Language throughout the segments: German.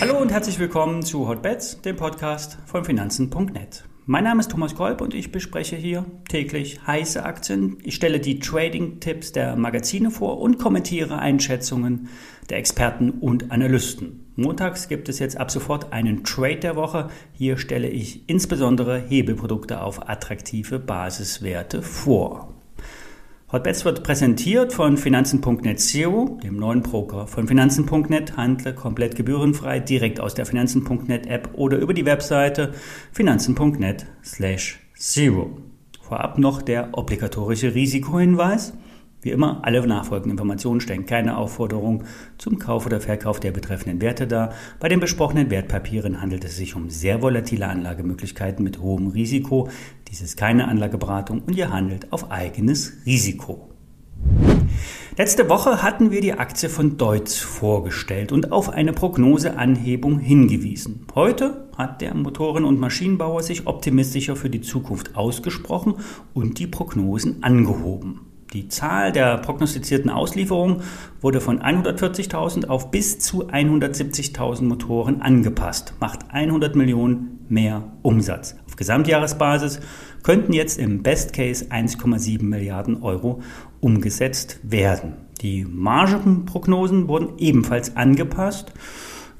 Hallo und herzlich willkommen zu Hotbets, dem Podcast von Finanzen.net. Mein Name ist Thomas Kolb und ich bespreche hier täglich heiße Aktien. Ich stelle die Trading-Tipps der Magazine vor und kommentiere Einschätzungen der Experten und Analysten. Montags gibt es jetzt ab sofort einen Trade der Woche. Hier stelle ich insbesondere Hebelprodukte auf attraktive Basiswerte vor. Hotbets wird präsentiert von Finanzen.net Zero, dem neuen Broker von Finanzen.net. Handle komplett gebührenfrei direkt aus der Finanzen.net App oder über die Webseite finanzen.net slash zero. Vorab noch der obligatorische Risikohinweis. Wie immer, alle nachfolgenden Informationen stellen keine Aufforderung zum Kauf oder Verkauf der betreffenden Werte dar. Bei den besprochenen Wertpapieren handelt es sich um sehr volatile Anlagemöglichkeiten mit hohem Risiko. Dies ist keine Anlageberatung und ihr handelt auf eigenes Risiko. Letzte Woche hatten wir die Aktie von Deutz vorgestellt und auf eine Prognoseanhebung hingewiesen. Heute hat der Motoren- und Maschinenbauer sich optimistischer für die Zukunft ausgesprochen und die Prognosen angehoben. Die Zahl der prognostizierten Auslieferungen wurde von 140.000 auf bis zu 170.000 Motoren angepasst, macht 100 Millionen mehr Umsatz. Auf Gesamtjahresbasis könnten jetzt im Best Case 1,7 Milliarden Euro umgesetzt werden. Die Margenprognosen wurden ebenfalls angepasst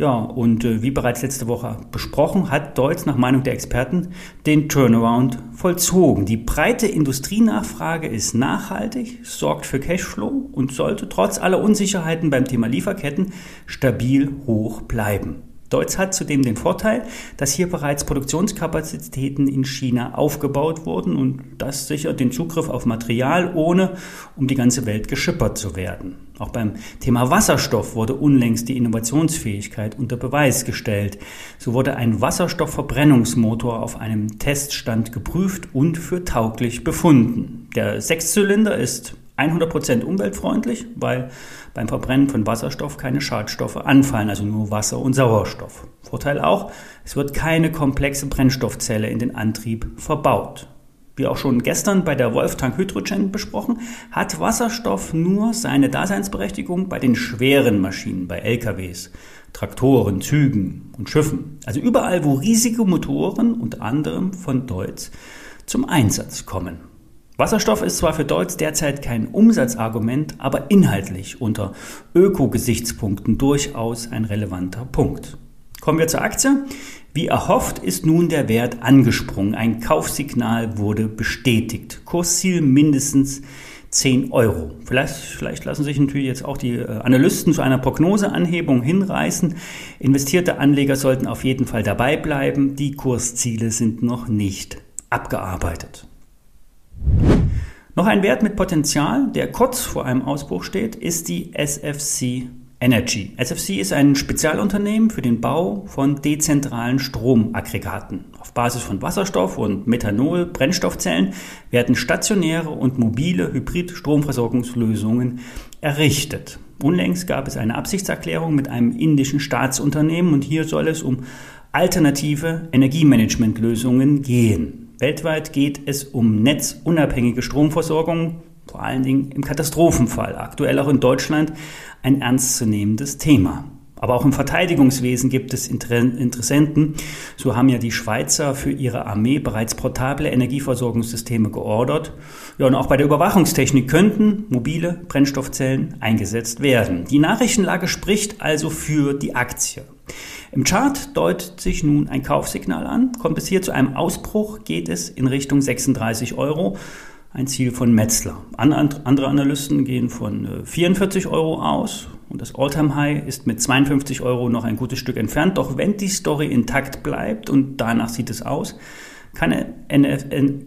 ja, und äh, wie bereits letzte Woche besprochen, hat Deutz nach Meinung der Experten den Turnaround vollzogen. Die breite Industrienachfrage ist nachhaltig, sorgt für Cashflow und sollte trotz aller Unsicherheiten beim Thema Lieferketten stabil hoch bleiben. Deutz hat zudem den Vorteil, dass hier bereits Produktionskapazitäten in China aufgebaut wurden und das sichert den Zugriff auf Material, ohne um die ganze Welt geschippert zu werden. Auch beim Thema Wasserstoff wurde unlängst die Innovationsfähigkeit unter Beweis gestellt. So wurde ein Wasserstoffverbrennungsmotor auf einem Teststand geprüft und für tauglich befunden. Der Sechszylinder ist 100% umweltfreundlich, weil beim Verbrennen von Wasserstoff keine Schadstoffe anfallen, also nur Wasser und Sauerstoff. Vorteil auch, es wird keine komplexe Brennstoffzelle in den Antrieb verbaut. Wie auch schon gestern bei der Wolftank Hydrogen besprochen, hat Wasserstoff nur seine Daseinsberechtigung bei den schweren Maschinen, bei LKWs, Traktoren, Zügen und Schiffen. Also überall, wo riesige Motoren unter anderem von Deutz zum Einsatz kommen. Wasserstoff ist zwar für Deutz derzeit kein Umsatzargument, aber inhaltlich unter Öko-Gesichtspunkten durchaus ein relevanter Punkt. Kommen wir zur Aktie. Wie erhofft ist nun der Wert angesprungen. Ein Kaufsignal wurde bestätigt. Kursziel mindestens 10 Euro. Vielleicht, vielleicht lassen sich natürlich jetzt auch die äh, Analysten zu einer Prognoseanhebung hinreißen. Investierte Anleger sollten auf jeden Fall dabei bleiben. Die Kursziele sind noch nicht abgearbeitet. Noch ein Wert mit Potenzial, der kurz vor einem Ausbruch steht, ist die SFC Energy. SFC ist ein Spezialunternehmen für den Bau von dezentralen Stromaggregaten. Auf Basis von Wasserstoff und Methanol Brennstoffzellen werden stationäre und mobile Hybrid-Stromversorgungslösungen errichtet. Unlängst gab es eine Absichtserklärung mit einem indischen Staatsunternehmen und hier soll es um alternative Energiemanagementlösungen gehen. Weltweit geht es um netzunabhängige Stromversorgung, vor allen Dingen im Katastrophenfall. Aktuell auch in Deutschland ein ernstzunehmendes Thema. Aber auch im Verteidigungswesen gibt es Interessenten. So haben ja die Schweizer für ihre Armee bereits portable Energieversorgungssysteme geordert. Ja, und auch bei der Überwachungstechnik könnten mobile Brennstoffzellen eingesetzt werden. Die Nachrichtenlage spricht also für die Aktie. Im Chart deutet sich nun ein Kaufsignal an. Kommt es hier zu einem Ausbruch, geht es in Richtung 36 Euro. Ein Ziel von Metzler. Andere Analysten gehen von 44 äh, Euro aus und das Alltime High ist mit 52 Euro noch ein gutes Stück entfernt. Doch wenn die Story intakt bleibt und danach sieht es aus, kann,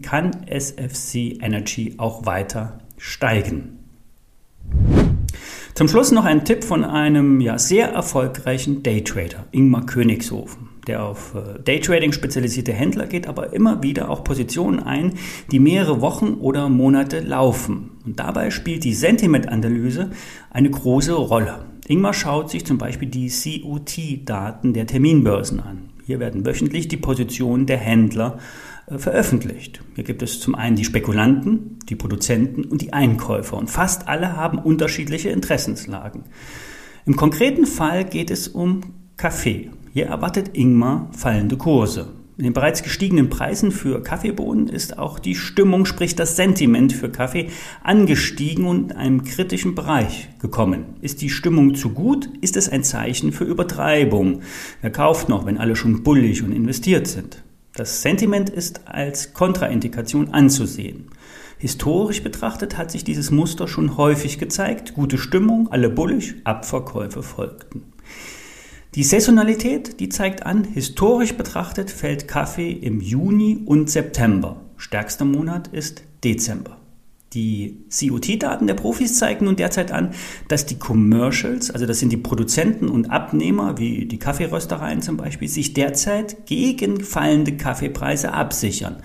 kann SFC Energy auch weiter steigen. Zum Schluss noch ein Tipp von einem ja, sehr erfolgreichen Daytrader, Ingmar Königshofen, der auf äh, Daytrading spezialisierte Händler geht, aber immer wieder auch Positionen ein, die mehrere Wochen oder Monate laufen. Und dabei spielt die Sentimentanalyse eine große Rolle. Ingmar schaut sich zum Beispiel die COT-Daten der Terminbörsen an. Hier werden wöchentlich die Positionen der Händler äh, veröffentlicht. Hier gibt es zum einen die Spekulanten, die Produzenten und die Einkäufer und fast alle haben unterschiedliche Interessenslagen. Im konkreten Fall geht es um Kaffee. Hier erwartet Ingmar fallende Kurse. In den bereits gestiegenen Preisen für Kaffeebohnen ist auch die Stimmung, sprich das Sentiment für Kaffee, angestiegen und in einem kritischen Bereich gekommen. Ist die Stimmung zu gut, ist es ein Zeichen für Übertreibung. Wer kauft noch, wenn alle schon bullig und investiert sind? Das Sentiment ist als Kontraindikation anzusehen. Historisch betrachtet hat sich dieses Muster schon häufig gezeigt. Gute Stimmung, alle bullig, Abverkäufe folgten. Die Saisonalität, die zeigt an, historisch betrachtet fällt Kaffee im Juni und September. Stärkster Monat ist Dezember. Die COT-Daten der Profis zeigen nun derzeit an, dass die Commercials, also das sind die Produzenten und Abnehmer, wie die Kaffeeröstereien zum Beispiel, sich derzeit gegen fallende Kaffeepreise absichern.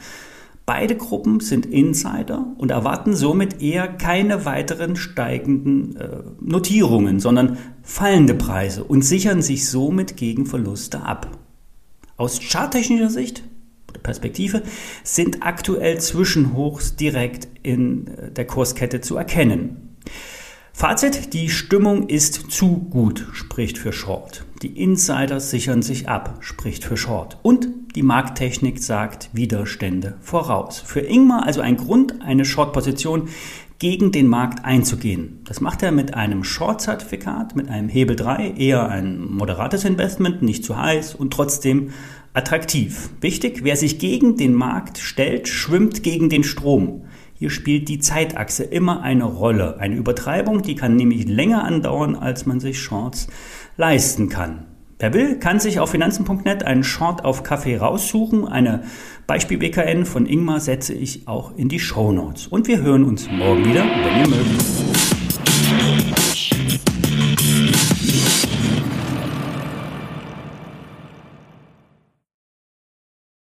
Beide Gruppen sind Insider und erwarten somit eher keine weiteren steigenden äh, Notierungen, sondern fallende Preise und sichern sich somit gegen Verluste ab. Aus charttechnischer Sicht oder Perspektive sind aktuell Zwischenhochs direkt in äh, der Kurskette zu erkennen. Fazit, die Stimmung ist zu gut, spricht für Short. Die Insider sichern sich ab, spricht für Short. Und die Markttechnik sagt Widerstände voraus. Für Ingmar also ein Grund, eine Short-Position gegen den Markt einzugehen. Das macht er mit einem Short-Zertifikat, mit einem Hebel 3, eher ein moderates Investment, nicht zu heiß und trotzdem attraktiv. Wichtig, wer sich gegen den Markt stellt, schwimmt gegen den Strom. Hier spielt die Zeitachse immer eine Rolle. Eine Übertreibung, die kann nämlich länger andauern, als man sich Shorts leisten kann. Wer will, kann sich auf finanzen.net einen Short auf Kaffee raussuchen. Eine Beispiel-BKN von Ingmar setze ich auch in die Show Notes. Und wir hören uns morgen wieder, wenn ihr mögt.